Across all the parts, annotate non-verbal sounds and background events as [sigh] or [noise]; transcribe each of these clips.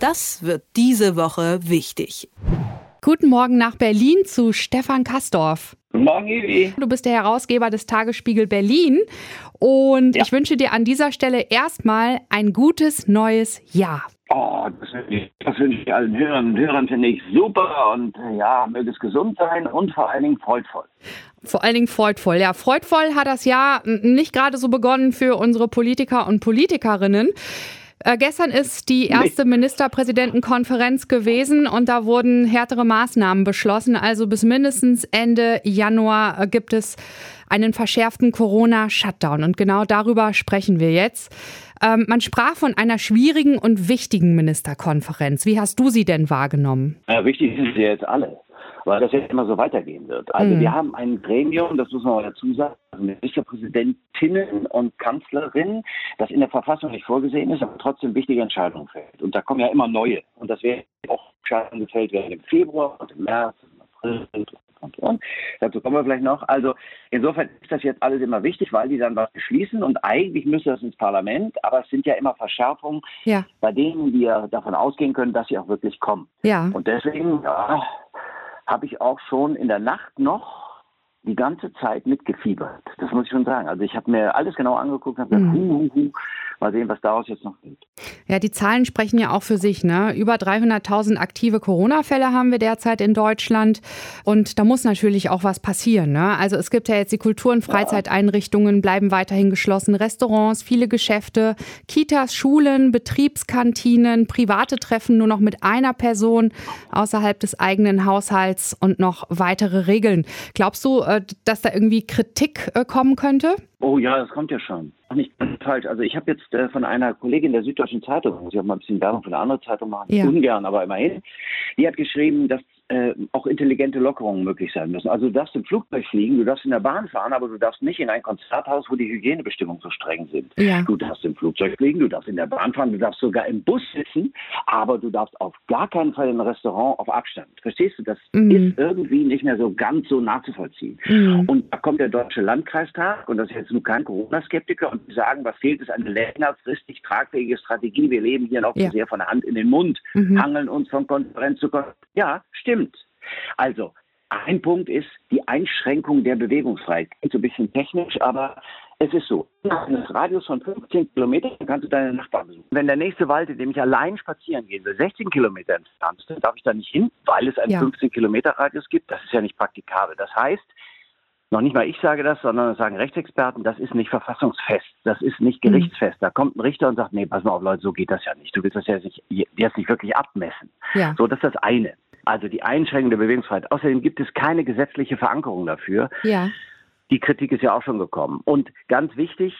Das wird diese Woche wichtig. Guten Morgen nach Berlin zu Stefan Kastorf. Guten Morgen, Evi. Du bist der Herausgeber des Tagesspiegel Berlin und ja. ich wünsche dir an dieser Stelle erstmal ein gutes neues Jahr. Oh, das wünsche ich, das wünsche ich allen Hörern und Hörern, finde ich super und ja, möge es gesund sein und vor allen Dingen freudvoll. Vor allen Dingen freudvoll. Ja, freudvoll hat das Jahr nicht gerade so begonnen für unsere Politiker und Politikerinnen. Äh, gestern ist die erste Ministerpräsidentenkonferenz gewesen und da wurden härtere Maßnahmen beschlossen. Also bis mindestens Ende Januar äh, gibt es einen verschärften Corona-Shutdown. Und genau darüber sprechen wir jetzt. Ähm, man sprach von einer schwierigen und wichtigen Ministerkonferenz. Wie hast du sie denn wahrgenommen? Ja, wichtig sind sie jetzt alle weil das jetzt immer so weitergehen wird. Also mhm. wir haben ein Gremium, das muss man mal dazu sagen, also Ministerpräsidentinnen und Kanzlerinnen, das in der Verfassung nicht vorgesehen ist, aber trotzdem wichtige Entscheidungen fällt. Und da kommen ja immer neue. Und das werden auch Entscheidungen gefällt werden im Februar und im März, im April und, und. Dazu kommen wir vielleicht noch. Also insofern ist das jetzt alles immer wichtig, weil die dann was beschließen und eigentlich müsste das ins Parlament, aber es sind ja immer Verschärfungen, ja. bei denen wir davon ausgehen können, dass sie auch wirklich kommen. Ja. Und deswegen, ja, habe ich auch schon in der Nacht noch die ganze Zeit mitgefiebert. Das muss ich schon sagen. Also ich habe mir alles genau angeguckt und habe gesagt, mhm. hu, hu, hu, Mal sehen, was daraus jetzt noch wird. Ja, die Zahlen sprechen ja auch für sich. Ne? Über 300.000 aktive Corona-Fälle haben wir derzeit in Deutschland. Und da muss natürlich auch was passieren. Ne? Also es gibt ja jetzt die Kultur- und Freizeiteinrichtungen bleiben weiterhin geschlossen. Restaurants, viele Geschäfte, Kitas, Schulen, Betriebskantinen, private Treffen nur noch mit einer Person außerhalb des eigenen Haushalts und noch weitere Regeln. Glaubst du, äh, dass da irgendwie Kritik äh, kommen könnte? Oh ja, das kommt ja schon. Ach, nicht falsch. Also ich habe jetzt äh, von einer Kollegin der Süddeutschen Zeitung, muss ich auch mal ein bisschen Werbung für eine andere Zeitung machen, ja. ungern, aber immerhin, die hat geschrieben, dass äh, auch intelligente Lockerungen möglich sein müssen. Also du darfst im Flugzeug fliegen, du darfst in der Bahn fahren, aber du darfst nicht in ein Konzerthaus, wo die Hygienebestimmungen so streng sind. Ja. Du darfst im Flugzeug fliegen, du darfst in der Bahn fahren, du darfst sogar im Bus sitzen, aber du darfst auf gar keinen Fall im Restaurant auf Abstand. Verstehst du? Das mhm. ist irgendwie nicht mehr so ganz so nachzuvollziehen. Mhm. Und da kommt der Deutsche Landkreistag, und das ist jetzt nur kein Corona-Skeptiker, und die sagen, was fehlt, ist eine längerfristig tragfähige Strategie. Wir leben hier noch ja. sehr von der Hand in den Mund, mhm. hangeln uns von Konferenz zu Konferenz. Ja, stimmt. Also, ein Punkt ist die Einschränkung der Bewegungsfreiheit. Klingt so ein bisschen technisch, aber es ist so. Innerhalb eines Radius von 15 Kilometern kannst du deine Nachbarn besuchen. Wenn der nächste Wald, in dem ich allein spazieren gehen will, 16 Kilometer entfernt ist, darf ich da nicht hin, weil es einen ja. 15 Kilometer Radius gibt. Das ist ja nicht praktikabel. Das heißt, noch nicht mal ich sage das, sondern das sagen Rechtsexperten, das ist nicht verfassungsfest, das ist nicht mhm. gerichtsfest. Da kommt ein Richter und sagt, nee, pass mal auf, Leute, so geht das ja nicht. Du willst das ja nicht, jetzt nicht wirklich abmessen. Ja. So, das ist das eine also die Einschränkung der Bewegungsfreiheit. Außerdem gibt es keine gesetzliche Verankerung dafür. Ja. Die Kritik ist ja auch schon gekommen. Und ganz wichtig,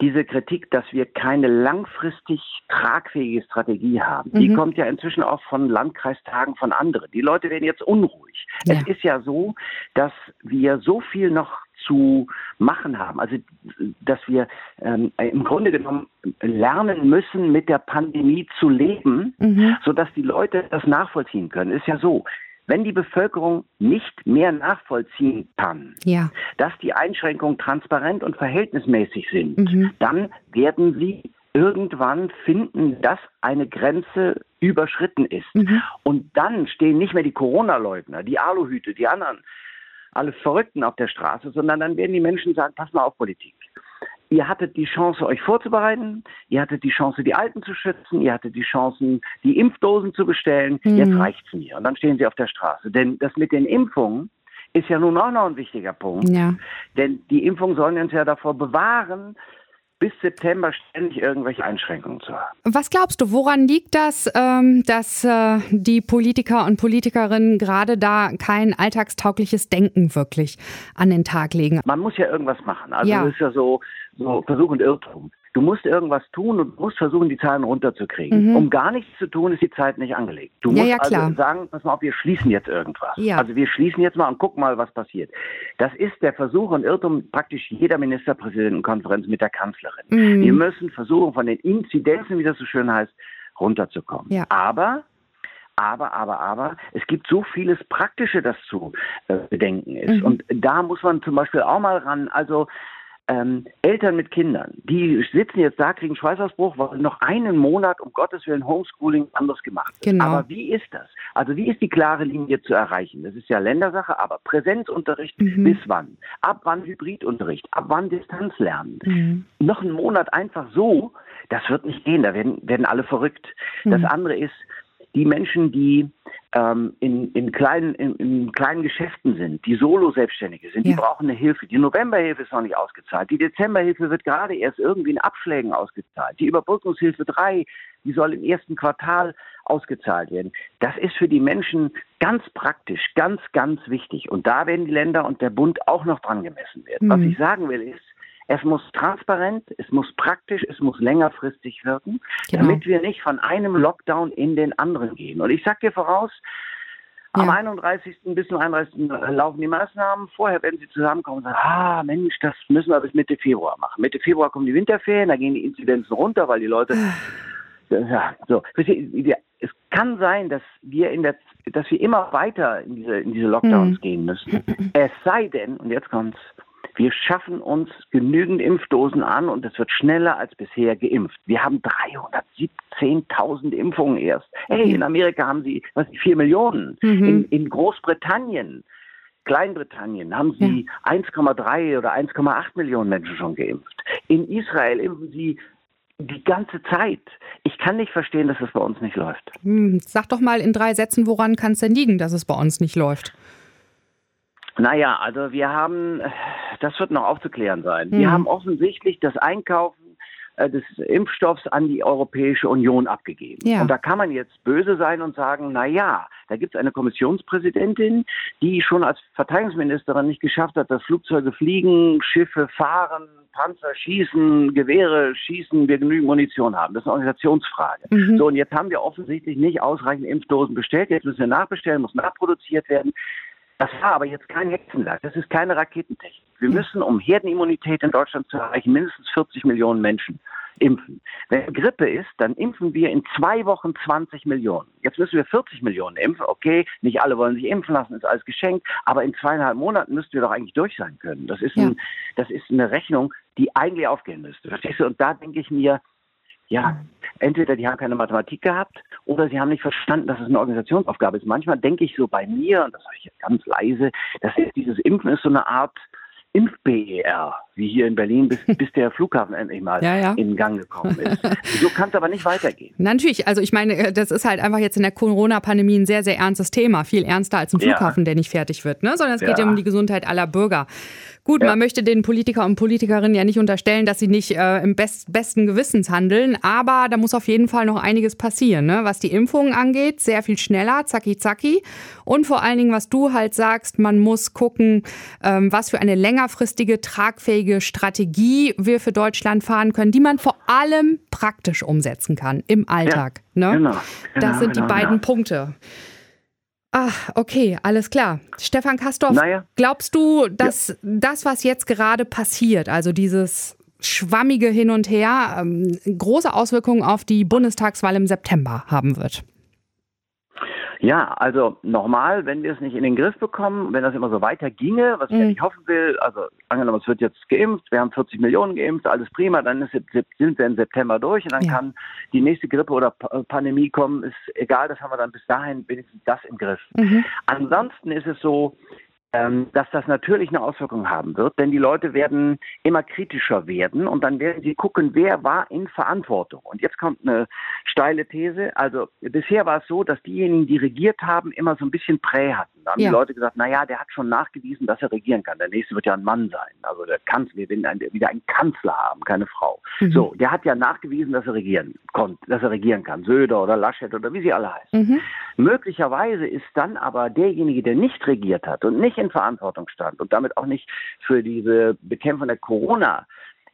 diese Kritik, dass wir keine langfristig tragfähige Strategie haben, mhm. die kommt ja inzwischen auch von Landkreistagen von anderen. Die Leute werden jetzt unruhig. Ja. Es ist ja so, dass wir so viel noch zu machen haben. Also, dass wir ähm, im Grunde genommen lernen müssen, mit der Pandemie zu leben, mhm. sodass die Leute das nachvollziehen können. Ist ja so. Wenn die Bevölkerung nicht mehr nachvollziehen kann, ja. dass die Einschränkungen transparent und verhältnismäßig sind, mhm. dann werden sie irgendwann finden, dass eine Grenze überschritten ist. Mhm. Und dann stehen nicht mehr die Corona-Leugner, die Aluhüte, die anderen alle Verrückten auf der Straße, sondern dann werden die Menschen sagen, pass mal auf Politik. Ihr hattet die Chance, euch vorzubereiten, ihr hattet die Chance, die Alten zu schützen, ihr hattet die Chancen, die Impfdosen zu bestellen, mhm. jetzt reicht's mir. Und dann stehen sie auf der Straße. Denn das mit den Impfungen ist ja nun auch noch ein wichtiger Punkt. Ja. Denn die Impfungen sollen uns ja davor bewahren, bis September ständig irgendwelche Einschränkungen zu haben. Was glaubst du, woran liegt das, ähm, dass äh, die Politiker und Politikerinnen gerade da kein alltagstaugliches Denken wirklich an den Tag legen? Man muss ja irgendwas machen. Also ja. es ist ja so, so Versuch und Irrtum. Du musst irgendwas tun und musst versuchen, die Zahlen runterzukriegen. Mhm. Um gar nichts zu tun, ist die Zeit nicht angelegt. Du musst ja, also sagen, pass mal auf, wir schließen jetzt irgendwas. Ja. Also wir schließen jetzt mal und gucken mal, was passiert. Das ist der Versuch und Irrtum praktisch jeder Ministerpräsidentenkonferenz mit der Kanzlerin. Mhm. Wir müssen versuchen, von den Inzidenzen, wie das so schön heißt, runterzukommen. Ja. Aber aber, aber, aber, es gibt so vieles Praktische, das zu äh, bedenken ist. Mhm. Und da muss man zum Beispiel auch mal ran. Also ähm, Eltern mit Kindern, die sitzen jetzt da, kriegen Schweißausbruch, weil noch einen Monat, um Gottes Willen, Homeschooling anders gemacht wird. Genau. Aber wie ist das? Also wie ist die klare Linie zu erreichen? Das ist ja Ländersache, aber Präsenzunterricht mhm. bis wann? Ab wann Hybridunterricht? Ab wann Distanzlernen? Mhm. Noch einen Monat einfach so, das wird nicht gehen, da werden, werden alle verrückt. Mhm. Das andere ist, die Menschen, die ähm, in, in, kleinen, in, in, kleinen Geschäften sind, die Solo-Selbstständige sind, ja. die brauchen eine Hilfe. Die Novemberhilfe ist noch nicht ausgezahlt. Die Dezemberhilfe wird gerade erst irgendwie in Abschlägen ausgezahlt. Die Überbrückungshilfe 3, die soll im ersten Quartal ausgezahlt werden. Das ist für die Menschen ganz praktisch, ganz, ganz wichtig. Und da werden die Länder und der Bund auch noch dran gemessen werden. Mhm. Was ich sagen will ist, es muss transparent, es muss praktisch, es muss längerfristig wirken, genau. damit wir nicht von einem Lockdown in den anderen gehen. Und ich sage dir voraus, ja. Am 31. bis zum 31. laufen die Maßnahmen. Vorher werden sie zusammenkommen und sagen, ah Mensch, das müssen wir bis Mitte Februar machen. Mitte Februar kommen die Winterferien, da gehen die Inzidenzen runter, weil die Leute [sighs] ja, so. Es kann sein, dass wir in der, dass wir immer weiter in diese, in diese Lockdowns mhm. gehen müssen. [laughs] Es sei denn, und jetzt kommt's, wir schaffen uns genügend Impfdosen an und es wird schneller als bisher geimpft. Wir haben 317.000 Impfungen erst. Hey, in Amerika haben sie, was, vier Millionen. Mhm. In, in Großbritannien Kleinbritannien haben sie ja. 1,3 oder 1,8 Millionen Menschen schon geimpft. In Israel impfen sie die ganze Zeit. Ich kann nicht verstehen, dass es bei uns nicht läuft. Hm, sag doch mal in drei Sätzen, woran kann es denn liegen, dass es bei uns nicht läuft? Naja, also wir haben, das wird noch aufzuklären sein. Mhm. Wir haben offensichtlich das Einkaufen äh, des Impfstoffs an die Europäische Union abgegeben. Ja. Und da kann man jetzt böse sein und sagen, na ja, da gibt es eine Kommissionspräsidentin, die schon als Verteidigungsministerin nicht geschafft hat, dass Flugzeuge fliegen, Schiffe fahren, Panzer schießen, Gewehre schießen, wir genügend Munition haben. Das ist eine Organisationsfrage. Mhm. So, und jetzt haben wir offensichtlich nicht ausreichend Impfdosen bestellt. Jetzt müssen wir nachbestellen, muss nachproduziert werden. Das war aber jetzt kein Hexenwerk, das ist keine Raketentechnik. Wir müssen, um Herdenimmunität in Deutschland zu erreichen, mindestens 40 Millionen Menschen impfen. Wenn Grippe ist, dann impfen wir in zwei Wochen 20 Millionen. Jetzt müssen wir 40 Millionen impfen. Okay, nicht alle wollen sich impfen lassen, ist alles geschenkt, aber in zweieinhalb Monaten müssten wir doch eigentlich durch sein können. Das ist, ein, das ist eine Rechnung, die eigentlich aufgehen müsste. Verstehst du? Und da denke ich mir, ja, entweder die haben keine Mathematik gehabt oder sie haben nicht verstanden, dass es eine Organisationsaufgabe ist. Manchmal denke ich so bei mir, und das sage ich jetzt ganz leise, dass dieses Impfen ist so eine Art Impf-BER, wie hier in Berlin, bis, [laughs] bis der Flughafen endlich mal ja, ja. in Gang gekommen ist. [laughs] so kann es aber nicht weitergehen. Natürlich, also ich meine, äh, das ist halt einfach jetzt in der Corona-Pandemie ein sehr, sehr ernstes Thema. Viel ernster als ein Flughafen, ja. der nicht fertig wird, ne? sondern es geht ja um die Gesundheit aller Bürger. Gut, man möchte den Politiker und Politikerinnen ja nicht unterstellen, dass sie nicht äh, im best, besten Gewissens handeln, aber da muss auf jeden Fall noch einiges passieren, ne? was die Impfungen angeht. Sehr viel schneller, zacki zacki. Und vor allen Dingen, was du halt sagst, man muss gucken, ähm, was für eine längerfristige, tragfähige Strategie wir für Deutschland fahren können, die man vor allem praktisch umsetzen kann im Alltag. Ja, ne? genau, genau, das sind genau, die beiden genau. Punkte. Ach, okay, alles klar. Stefan Kastorf, naja. glaubst du, dass ja. das, was jetzt gerade passiert, also dieses schwammige Hin und Her, ähm, große Auswirkungen auf die Bundestagswahl im September haben wird? Ja, also nochmal, wenn wir es nicht in den Griff bekommen, wenn das immer so weiter ginge, was ich mhm. nicht hoffen will, also angenommen, es wird jetzt geimpft, wir haben 40 Millionen geimpft, alles prima, dann ist, sind wir im September durch und dann ja. kann die nächste Grippe oder Pandemie kommen, ist egal, das haben wir dann bis dahin wenigstens das im Griff. Mhm. Ansonsten ist es so, dass das natürlich eine Auswirkung haben wird, denn die Leute werden immer kritischer werden und dann werden sie gucken, wer war in Verantwortung. Und jetzt kommt eine steile These. Also bisher war es so, dass diejenigen, die regiert haben, immer so ein bisschen Prä hatten. Da haben ja. die Leute gesagt, na ja, der hat schon nachgewiesen, dass er regieren kann. Der nächste wird ja ein Mann sein. Also der Kanzler, wir werden wieder einen Kanzler haben, keine Frau. Mhm. So, der hat ja nachgewiesen, dass er regieren konnte, dass er regieren kann. Söder oder Laschet oder wie sie alle heißen. Mhm. Möglicherweise ist dann aber derjenige, der nicht regiert hat und nicht in Verantwortung stand und damit auch nicht für diese Bekämpfung der Corona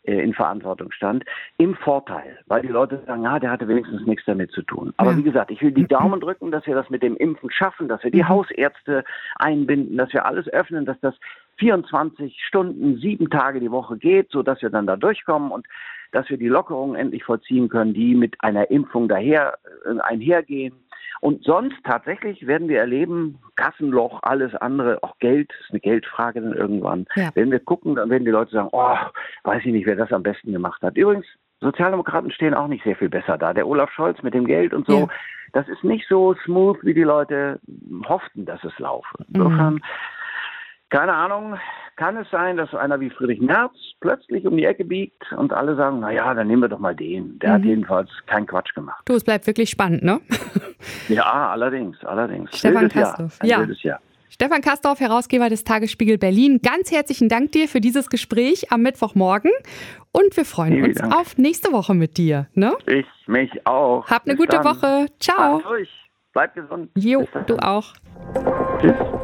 in Verantwortung stand, im Vorteil, weil die Leute sagen, ja, der hatte wenigstens nichts damit zu tun. Aber ja. wie gesagt, ich will die Daumen drücken, dass wir das mit dem Impfen schaffen, dass wir die mhm. Hausärzte einbinden, dass wir alles öffnen, dass das 24 Stunden, sieben Tage die Woche geht, so dass wir dann da durchkommen und dass wir die Lockerungen endlich vollziehen können, die mit einer Impfung daher äh, einhergehen Und sonst tatsächlich werden wir erleben, Kassenloch, alles andere, auch Geld, ist eine Geldfrage dann irgendwann. Ja. Wenn wir gucken, dann werden die Leute sagen, oh, weiß ich nicht, wer das am besten gemacht hat. Übrigens, Sozialdemokraten stehen auch nicht sehr viel besser da. Der Olaf Scholz mit dem Geld und so, ja. das ist nicht so smooth, wie die Leute hofften, dass es laufe. Insofern, mhm. Keine Ahnung, kann es sein, dass einer wie Friedrich Merz plötzlich um die Ecke biegt und alle sagen, na ja, dann nehmen wir doch mal den. Der mhm. hat jedenfalls keinen Quatsch gemacht. Du, es bleibt wirklich spannend, ne? [laughs] ja, allerdings, allerdings. Stefan Kastorf. Ja. Jahr. Stefan Kastorf, Herausgeber des Tagesspiegel Berlin. Ganz herzlichen Dank dir für dieses Gespräch am Mittwochmorgen und wir freuen Vielen uns Dank. auf nächste Woche mit dir. Ne? Ich mich auch. Hab eine Bis gute dann. Woche. Ciao. Bleib gesund. Jo, du auch. Tschüss.